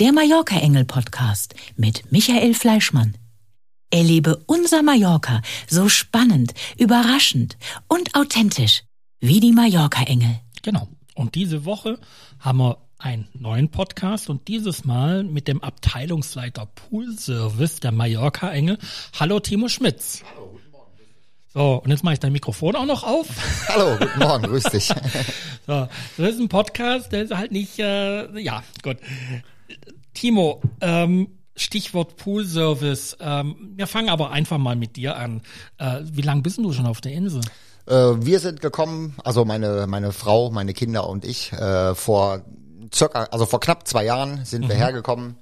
der Mallorca Engel Podcast mit Michael Fleischmann. Erlebe unser Mallorca so spannend, überraschend und authentisch wie die Mallorca Engel. Genau. Und diese Woche haben wir einen neuen Podcast und dieses Mal mit dem Abteilungsleiter Pool Service der Mallorca Engel. Hallo Timo Schmitz. Hallo. So, und jetzt mache ich dein Mikrofon auch noch auf. Hallo, guten Morgen, grüß dich. so, das ist ein Podcast, der ist halt nicht, äh, ja, gut. Timo, ähm, Stichwort Pool-Service. Ähm, wir fangen aber einfach mal mit dir an. Äh, wie lange bist du schon auf der Insel? Äh, wir sind gekommen, also meine, meine Frau, meine Kinder und ich, äh, vor circa, also vor knapp zwei Jahren sind mhm. wir hergekommen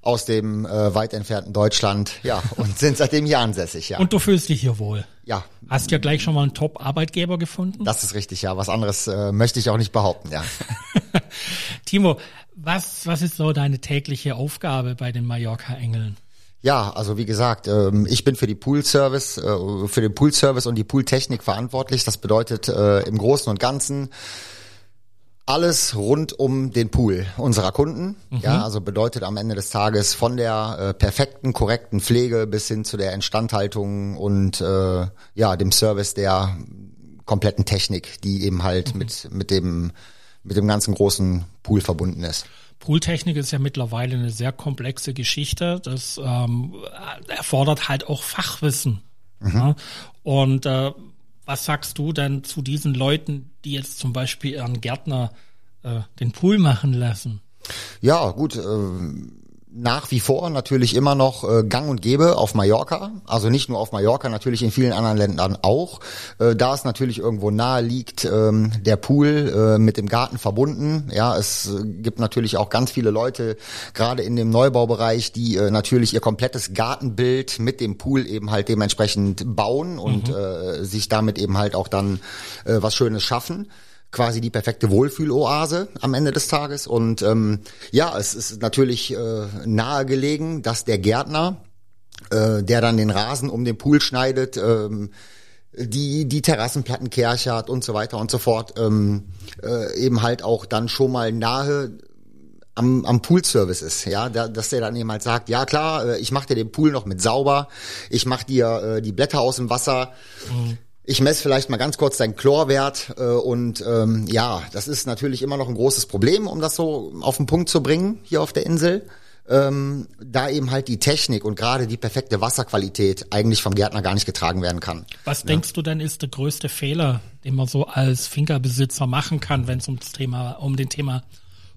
aus dem äh, weit entfernten Deutschland, ja, und sind seitdem hier ansässig, ja. Und du fühlst dich hier wohl? Ja. Hast ja gleich schon mal einen Top-Arbeitgeber gefunden? Das ist richtig, ja. Was anderes äh, möchte ich auch nicht behaupten, ja. Timo, was, was ist so deine tägliche Aufgabe bei den Mallorca-Engeln? Ja, also wie gesagt, ähm, ich bin für die Pool-Service, äh, für den Pool-Service und die Pool-Technik verantwortlich. Das bedeutet äh, im Großen und Ganzen alles rund um den Pool unserer Kunden. Mhm. Ja, also bedeutet am Ende des Tages von der äh, perfekten, korrekten Pflege bis hin zu der Instandhaltung und äh, ja dem Service der kompletten Technik, die eben halt mhm. mit mit dem mit dem ganzen großen Pool verbunden ist. Pooltechnik ist ja mittlerweile eine sehr komplexe Geschichte. Das ähm, erfordert halt auch Fachwissen. Mhm. Ja? Und äh, was sagst du denn zu diesen Leuten, die jetzt zum Beispiel ihren Gärtner äh, den Pool machen lassen? Ja, gut. Äh, nach wie vor natürlich immer noch äh, gang und gäbe auf Mallorca. Also nicht nur auf Mallorca, natürlich in vielen anderen Ländern auch. Äh, da es natürlich irgendwo nahe liegt, ähm, der Pool äh, mit dem Garten verbunden. Ja, es gibt natürlich auch ganz viele Leute, gerade in dem Neubaubereich, die äh, natürlich ihr komplettes Gartenbild mit dem Pool eben halt dementsprechend bauen und mhm. äh, sich damit eben halt auch dann äh, was Schönes schaffen quasi die perfekte Wohlfühloase am Ende des Tages. Und ähm, ja, es ist natürlich äh, nahegelegen, dass der Gärtner, äh, der dann den Rasen um den Pool schneidet, ähm, die die Terrassenplatten kerchert und so weiter und so fort, ähm, äh, eben halt auch dann schon mal nahe am, am Pool-Service ist, ja, da, dass der dann eben halt sagt, ja klar, äh, ich mache dir den Pool noch mit sauber, ich mache dir äh, die Blätter aus dem Wasser, mhm. Ich messe vielleicht mal ganz kurz deinen Chlorwert äh, und ähm, ja, das ist natürlich immer noch ein großes Problem, um das so auf den Punkt zu bringen hier auf der Insel. Ähm, da eben halt die Technik und gerade die perfekte Wasserqualität eigentlich vom Gärtner gar nicht getragen werden kann. Was ja. denkst du denn ist der größte Fehler, den man so als Finkerbesitzer machen kann, wenn es um das Thema, um den Thema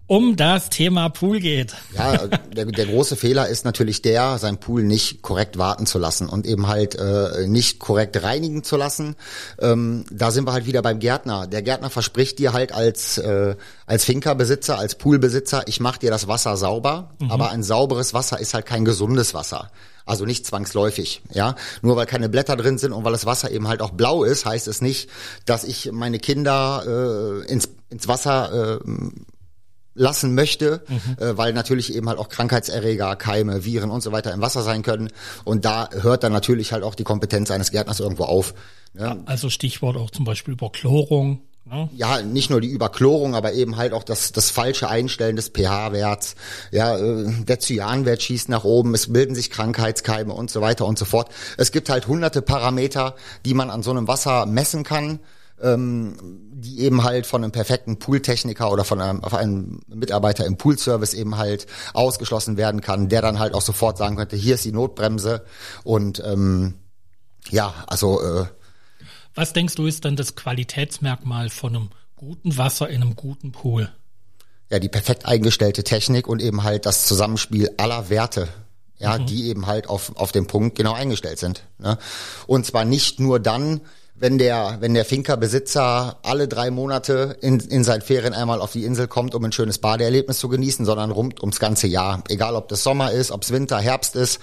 um das Thema Pool geht. Ja, der, der große Fehler ist natürlich der, sein Pool nicht korrekt warten zu lassen und eben halt äh, nicht korrekt reinigen zu lassen. Ähm, da sind wir halt wieder beim Gärtner. Der Gärtner verspricht dir halt als äh, als Finkerbesitzer, als Poolbesitzer, ich mache dir das Wasser sauber, mhm. aber ein sauberes Wasser ist halt kein gesundes Wasser. Also nicht zwangsläufig, ja. Nur weil keine Blätter drin sind und weil das Wasser eben halt auch blau ist, heißt es nicht, dass ich meine Kinder äh, ins, ins Wasser äh, lassen möchte, mhm. äh, weil natürlich eben halt auch Krankheitserreger, Keime, Viren und so weiter im Wasser sein können. Und da hört dann natürlich halt auch die Kompetenz eines Gärtners irgendwo auf. Ne? Also Stichwort auch zum Beispiel Überchlorung. Ne? Ja, nicht nur die Überchlorung, aber eben halt auch das, das falsche Einstellen des pH-Werts. Ja, äh, der Cyanwert schießt nach oben, es bilden sich Krankheitskeime und so weiter und so fort. Es gibt halt hunderte Parameter, die man an so einem Wasser messen kann ähm, die eben halt von einem perfekten Pooltechniker oder von einem, auf einem Mitarbeiter im Poolservice eben halt ausgeschlossen werden kann, der dann halt auch sofort sagen könnte, hier ist die Notbremse und ähm, ja, also äh, was denkst du ist dann das Qualitätsmerkmal von einem guten Wasser in einem guten Pool? Ja, die perfekt eingestellte Technik und eben halt das Zusammenspiel aller Werte ja, mhm. die eben halt auf, auf den Punkt genau eingestellt sind. Ne? Und zwar nicht nur dann, wenn der, wenn der Finkerbesitzer alle drei Monate in, in seinen Ferien einmal auf die Insel kommt, um ein schönes Badeerlebnis zu genießen, sondern rund ums ganze Jahr. Egal ob das Sommer ist, ob es Winter, Herbst ist,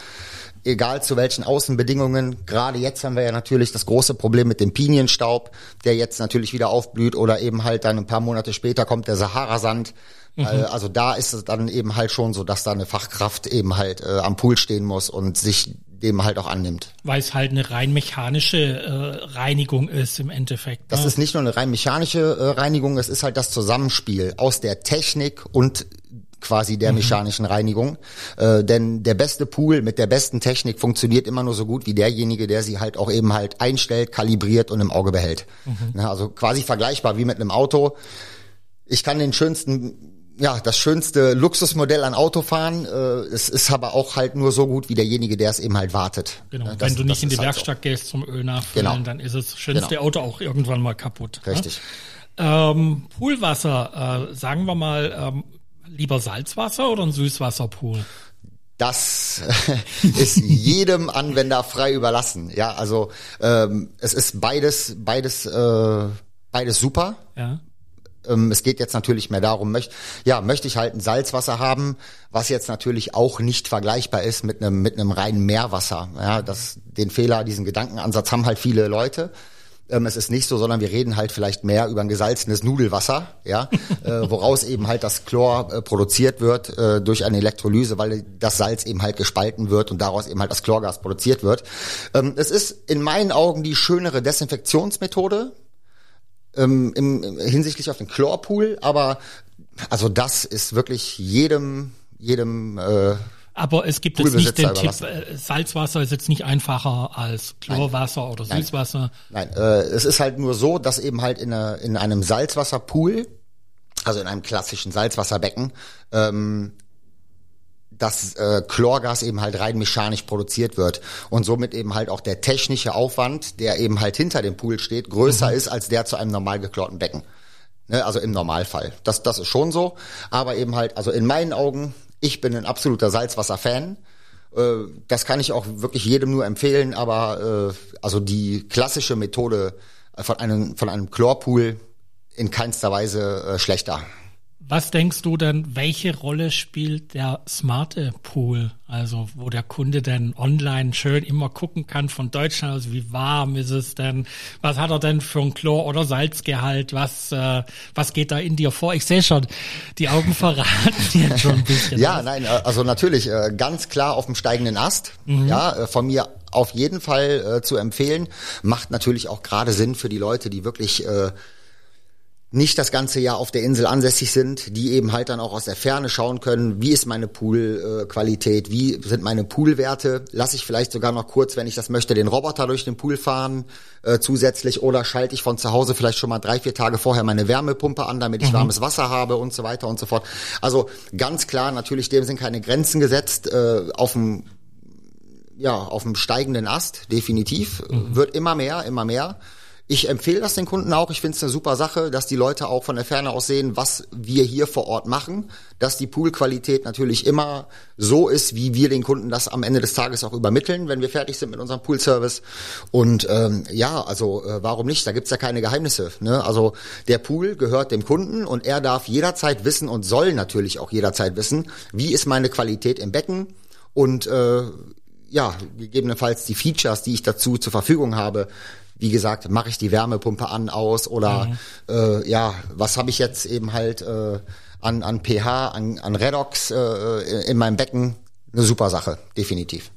egal zu welchen Außenbedingungen. Gerade jetzt haben wir ja natürlich das große Problem mit dem Pinienstaub, der jetzt natürlich wieder aufblüht oder eben halt dann ein paar Monate später kommt der Saharasand. Mhm. Also da ist es dann eben halt schon so, dass da eine Fachkraft eben halt äh, am Pool stehen muss und sich dem halt auch annimmt. Weil es halt eine rein mechanische äh, Reinigung ist im Endeffekt. Das ne? ist nicht nur eine rein mechanische äh, Reinigung, es ist halt das Zusammenspiel aus der Technik und quasi der mechanischen Reinigung. Äh, denn der beste Pool mit der besten Technik funktioniert immer nur so gut wie derjenige, der sie halt auch eben halt einstellt, kalibriert und im Auge behält. Na, also quasi vergleichbar wie mit einem Auto. Ich kann den schönsten ja, das schönste Luxusmodell an Auto fahren. Äh, es ist aber auch halt nur so gut wie derjenige, der es eben halt wartet. Genau. Ne, das- Wenn du nicht in die ist halt Werkstatt gehst zum Öl nachfüllen, Genau. dann ist das schönste Genau. Auto auch irgendwann mal kaputt. So. Richtig. Ne? Ähm, Poolwasser, äh, sagen wir mal, ähm, lieber Salzwasser oder ein Süßwasserpool? Das ist jedem Anwender frei überlassen. Ja, also ähm, es ist beides, beides, äh, beides super. Ja. Ähm, es geht jetzt natürlich mehr darum, möcht, ja, möchte ich halt ein Salzwasser haben, was jetzt natürlich auch nicht vergleichbar ist mit einem mit einem reinen Meerwasser. Ja, das den Fehler, diesen Gedankenansatz haben halt viele Leute. Ähm, es ist nicht so, sondern wir reden halt vielleicht mehr über ein gesalzenes Nudelwasser, ja, äh, woraus eben halt das Chlor äh, produziert wird äh, durch eine Elektrolyse, weil das Salz eben halt gespalten wird und daraus eben halt das Chlorgas produziert wird. Ähm, es ist in meinen Augen die schönere Desinfektionsmethode, ähm, im, hinsichtlich auf den Chlorpool, aber also das ist wirklich jedem, jedem äh, Aber es gibt jetzt nicht den Tipp, äh, Salzwasser ist jetzt nicht einfacher als Chlorwasser oder Süßwasser. Nein, äh, es ist halt nur so, dass eben halt in, einer, in einem Salzwasserpool, also in einem klassischen Salzwasserbecken, ähm, das äh, Chlorgas eben halt rein mechanisch produziert wird und somit eben halt auch der technische Aufwand, der eben halt hinter dem Pool steht, größer ist als der zu einem normal geklorten Becken. Ne, also im Normalfall. Das, das ist schon so. Aber eben halt, also in meinen Augen, ich bin ein absoluter Salzwasser-Fan. Äh, Das kann ich auch wirklich jedem nur empfehlen, aber äh, also die klassische Methode von einem, von einem Chlorpool in keinster Weise äh, schlechter. Was denkst du denn, welche Rolle spielt der smarte Pool? Also, wo der Kunde denn online schön immer gucken kann von Deutschland aus, wie warm ist es denn? Was hat er denn für ein Chlor- oder Salzgehalt? Was, äh, was geht da in dir vor? Ich sehe schon, die Augen verraten dir schon ein bisschen. Ja, was. nein, äh, also natürlich äh, ganz klar auf dem steigenden Ast. Ja, äh, von mir auf jeden Fall äh, zu empfehlen. Macht natürlich auch gerade Sinn für die Leute, die wirklich äh, nicht das ganze Jahr auf der Insel ansässig sind, die eben halt dann auch aus der Ferne schauen können, wie ist meine Poolqualität, wie sind meine Poolwerte, lasse ich vielleicht sogar noch kurz, wenn ich das möchte, den Roboter durch den Pool fahren äh, zusätzlich oder schalte ich von zu Hause vielleicht schon mal drei, vier Tage vorher meine Wärmepumpe an, damit ich warmes Wasser habe und so weiter und so fort. Also ganz klar, natürlich dem sind keine Grenzen gesetzt, äh, auf dem ja, auf dem steigenden Ast, definitiv. Wird immer mehr, immer mehr. Ich empfehle das den Kunden auch. Ich finde es eine super Sache, dass die Leute auch von der Ferne aus sehen, was wir hier vor Ort machen, dass die Poolqualität natürlich immer so ist, wie wir den Kunden das am Ende des Tages auch übermitteln, wenn wir fertig sind mit unserem Poolservice. Und ähm, ja, also äh, warum nicht? Da gibt's ja keine Geheimnisse. Ne? Also der Pool gehört dem Kunden und er darf jederzeit wissen und soll natürlich auch jederzeit wissen, wie ist meine Qualität im Becken und äh, ja, gegebenenfalls die Features, die ich dazu zur Verfügung habe. Wie gesagt, mache ich die Wärmepumpe an, aus oder äh, ja, was habe ich jetzt eben halt äh, an, an pH, an, an Redox äh, in meinem Becken? Eine super Sache, definitiv.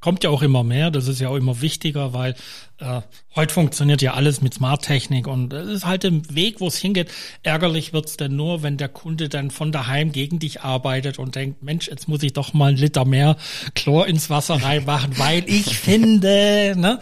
Kommt ja auch immer mehr, das ist ja auch immer wichtiger, weil äh, heute funktioniert ja alles mit Smart-Technik und es ist halt im Weg, wo es hingeht. Ärgerlich wird's dann nur, wenn der Kunde dann von daheim gegen dich arbeitet und denkt, Mensch, jetzt muss ich doch mal einen Liter mehr Chlor ins Wasser reinmachen, weil ich finde, ne?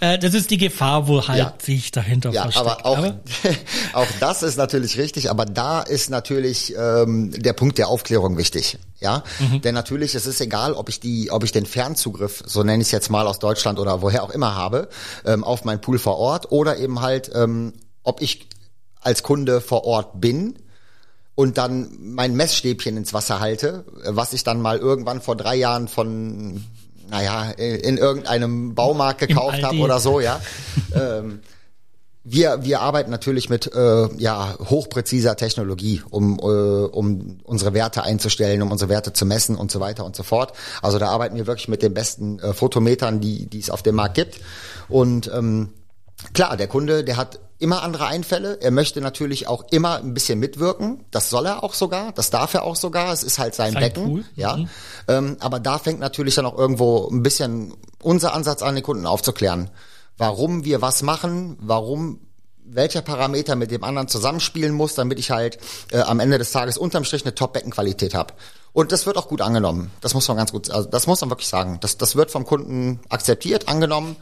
Äh, das ist die Gefahr, wo halt Ja. sich dahinter Ja, versteckt. aber auch, auch das ist natürlich richtig, aber da ist natürlich ähm, der Punkt der Aufklärung wichtig. Ja, denn natürlich, es ist egal, ob ich die, ob ich den Fernzugriff, so nenne ich es jetzt mal aus Deutschland oder woher auch immer habe, ähm, auf mein Pool vor Ort oder eben halt, ähm, ob ich als Kunde vor Ort bin und dann mein Messstäbchen ins Wasser halte, was ich dann mal irgendwann vor drei Jahren von, naja, in in irgendeinem Baumarkt gekauft habe oder so, ja. ähm, wir, wir arbeiten natürlich mit äh, ja, hochpräziser Technologie, um, äh, um unsere Werte einzustellen, um unsere Werte zu messen und so weiter und so fort. Also da arbeiten wir wirklich mit den besten äh, Fotometern, die, die es auf dem Markt gibt. Und ähm, klar, der Kunde, der hat immer andere Einfälle. Er möchte natürlich auch immer ein bisschen mitwirken. Das soll er auch sogar, das darf er auch sogar. Es ist halt sein, Sein Becken. Pool. Ja. Mhm. Ähm, aber da fängt natürlich dann auch irgendwo ein bisschen unser Ansatz an, den Kunden aufzuklären. Warum wir was machen, warum welcher Parameter mit dem anderen zusammenspielen muss, damit ich halt äh, am Ende des Tages unterm Strich eine Top-Beckenqualität habe. Und das wird auch gut angenommen. Das muss man ganz gut, also das muss man wirklich sagen. Das, das wird vom Kunden akzeptiert, angenommen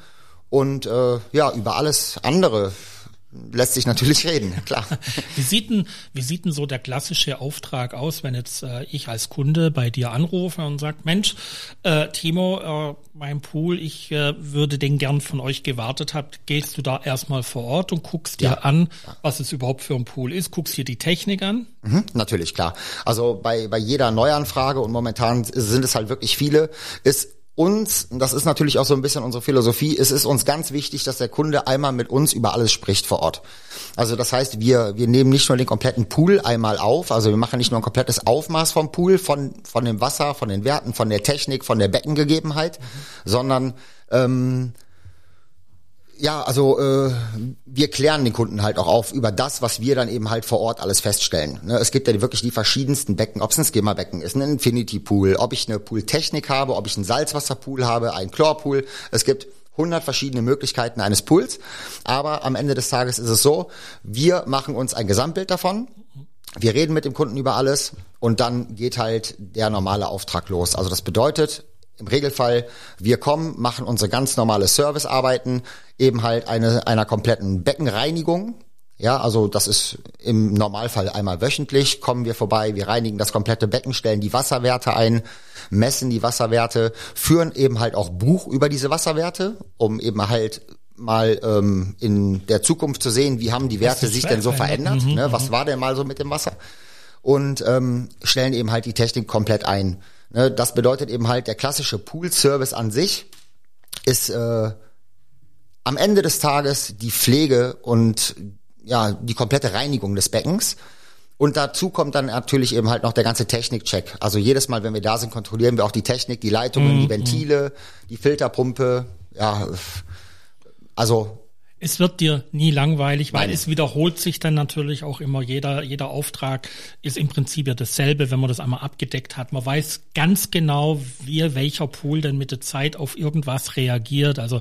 und äh, ja über alles andere lässt sich natürlich reden, klar. Wie sieht denn, wie sieht denn so der klassische Auftrag aus, wenn jetzt äh, ich als Kunde bei dir anrufe und sage, Mensch, äh, Timo, äh, mein Pool, ich äh, würde den gern von euch gewartet habt, gehst du da erstmal vor Ort und guckst dir ja. an, was es überhaupt für ein Pool ist, guckst dir die Technik an? Mhm, natürlich, klar. Also bei, bei jeder Neuanfrage und momentan sind es halt wirklich viele, ist uns, das ist natürlich auch so ein bisschen unsere Philosophie, es ist uns ganz wichtig, dass der Kunde einmal mit uns über alles spricht vor Ort. Also das heißt, wir, wir nehmen nicht nur den kompletten Pool einmal auf, also wir machen nicht nur ein komplettes Aufmaß vom Pool, von, von dem Wasser, von den Werten, von der Technik, von der Beckengegebenheit, sondern ähm, ja, also äh, wir klären den Kunden halt auch auf über das, was wir dann eben halt vor Ort alles feststellen. Ne, es gibt ja wirklich die verschiedensten Becken, ob es ein Skimmerbecken ist, ein Infinity Pool, ob ich eine Pooltechnik habe, ob ich einen Salzwasserpool habe, einen Chlorpool. Es gibt 100 verschiedene Möglichkeiten eines Pools, aber am Ende des Tages ist es so, wir machen uns ein Gesamtbild davon. Wir reden mit dem Kunden über alles und dann geht halt der normale Auftrag los. Also das bedeutet, im Regelfall, wir kommen, machen unsere ganz normale Servicearbeiten, eben halt eine, einer kompletten Beckenreinigung. Ja, also das ist im Normalfall einmal wöchentlich, kommen wir vorbei, wir reinigen das komplette Becken, stellen die Wasserwerte ein, messen die Wasserwerte, führen eben halt auch Buch über diese Wasserwerte, um eben halt mal ähm, in der Zukunft zu sehen, wie haben die Werte sich denn so verändert, mhm, ne? was mhm. war denn mal so mit dem Wasser und ähm, stellen eben halt die Technik komplett ein. Ne, das bedeutet eben halt, der klassische Pool-Service an sich ist äh, am Ende des Tages die Pflege und ja, die komplette Reinigung des Beckens. Und dazu kommt dann natürlich eben halt noch der ganze Technikcheck. Also jedes Mal, wenn wir da sind, kontrollieren wir auch die Technik, die Leitungen, mhm. die Ventile, die Filterpumpe. Ja, also es wird dir nie langweilig, weil Nein. es wiederholt sich dann natürlich auch immer. Jeder, jeder Auftrag ist im Prinzip ja dasselbe, wenn man das einmal abgedeckt hat. Man weiß ganz genau, wie welcher Pool denn mit der Zeit auf irgendwas reagiert. Also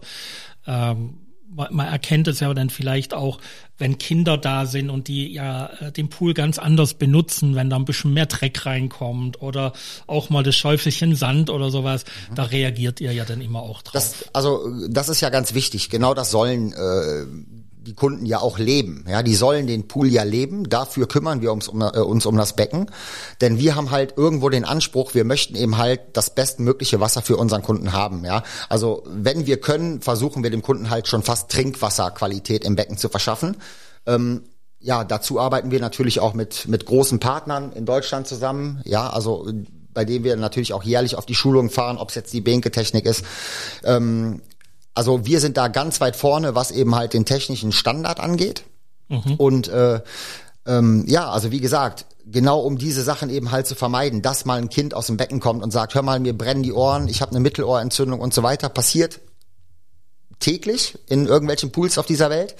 ähm, man erkennt es ja dann vielleicht auch, wenn Kinder da sind und die ja äh, den Pool ganz anders benutzen, wenn da ein bisschen mehr Dreck reinkommt oder auch mal das Schäufelchen Sand oder sowas, mhm. da reagiert ihr ja dann immer auch drauf. Das, also das ist ja ganz wichtig. Genau das sollen äh, die Kunden ja auch leben. Ja, die sollen den Pool ja leben. Dafür kümmern wir uns um, äh, uns um das Becken, denn wir haben halt irgendwo den Anspruch, wir möchten eben halt das bestmögliche Wasser für unseren Kunden haben. Ja, also wenn wir können, versuchen wir dem Kunden halt schon fast Trinkwasserqualität im Becken zu verschaffen. Ähm, ja, dazu arbeiten wir natürlich auch mit mit großen Partnern in Deutschland zusammen. Ja, also bei denen wir natürlich auch jährlich auf die Schulung fahren, ob es jetzt die Bänke-Technik ist. Ähm, also wir sind da ganz weit vorne, was eben halt den technischen Standard angeht. Mhm. Und äh, ähm, ja, also wie gesagt, genau um diese Sachen eben halt zu vermeiden, dass mal ein Kind aus dem Becken kommt und sagt, hör mal, mir brennen die Ohren, ich habe eine Mittelohrentzündung und so weiter, passiert täglich in irgendwelchen Pools auf dieser Welt.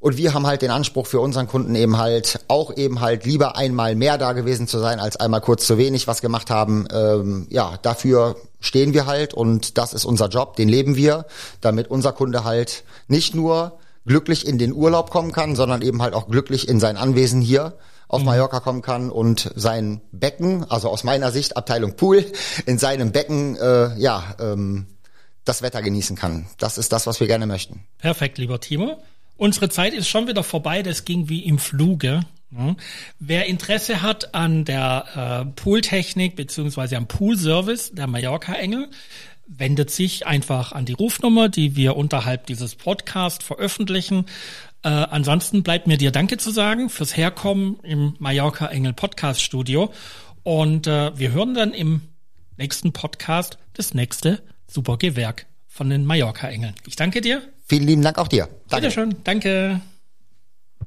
Und wir haben halt den Anspruch für unseren Kunden eben halt auch eben halt lieber einmal mehr da gewesen zu sein, als einmal kurz zu wenig was gemacht haben. Ähm, ja, dafür stehen wir halt und das ist unser Job, den leben wir, damit unser Kunde halt nicht nur glücklich in den Urlaub kommen kann, sondern eben halt auch glücklich in sein Anwesen hier auf mhm. Mallorca kommen kann und sein Becken, also aus meiner Sicht Abteilung Pool, in seinem Becken äh, ja ähm, das Wetter genießen kann. Das ist das, was wir gerne möchten. Perfekt, lieber Timo. Unsere Zeit ist schon wieder vorbei, das ging wie im Fluge. Wer Interesse hat an der äh, Pooltechnik beziehungsweise am Poolservice der Mallorca-Engel, wendet sich einfach an die Rufnummer, die wir unterhalb dieses Podcast veröffentlichen. Äh, ansonsten bleibt mir dir Danke zu sagen fürs Herkommen im Mallorca Engel Podcast Studio. Und äh, wir hören dann im nächsten Podcast das nächste super Gewerk von den Mallorca Engeln. Ich danke dir. Vielen lieben Dank auch dir. Danke. Bitteschön. Danke.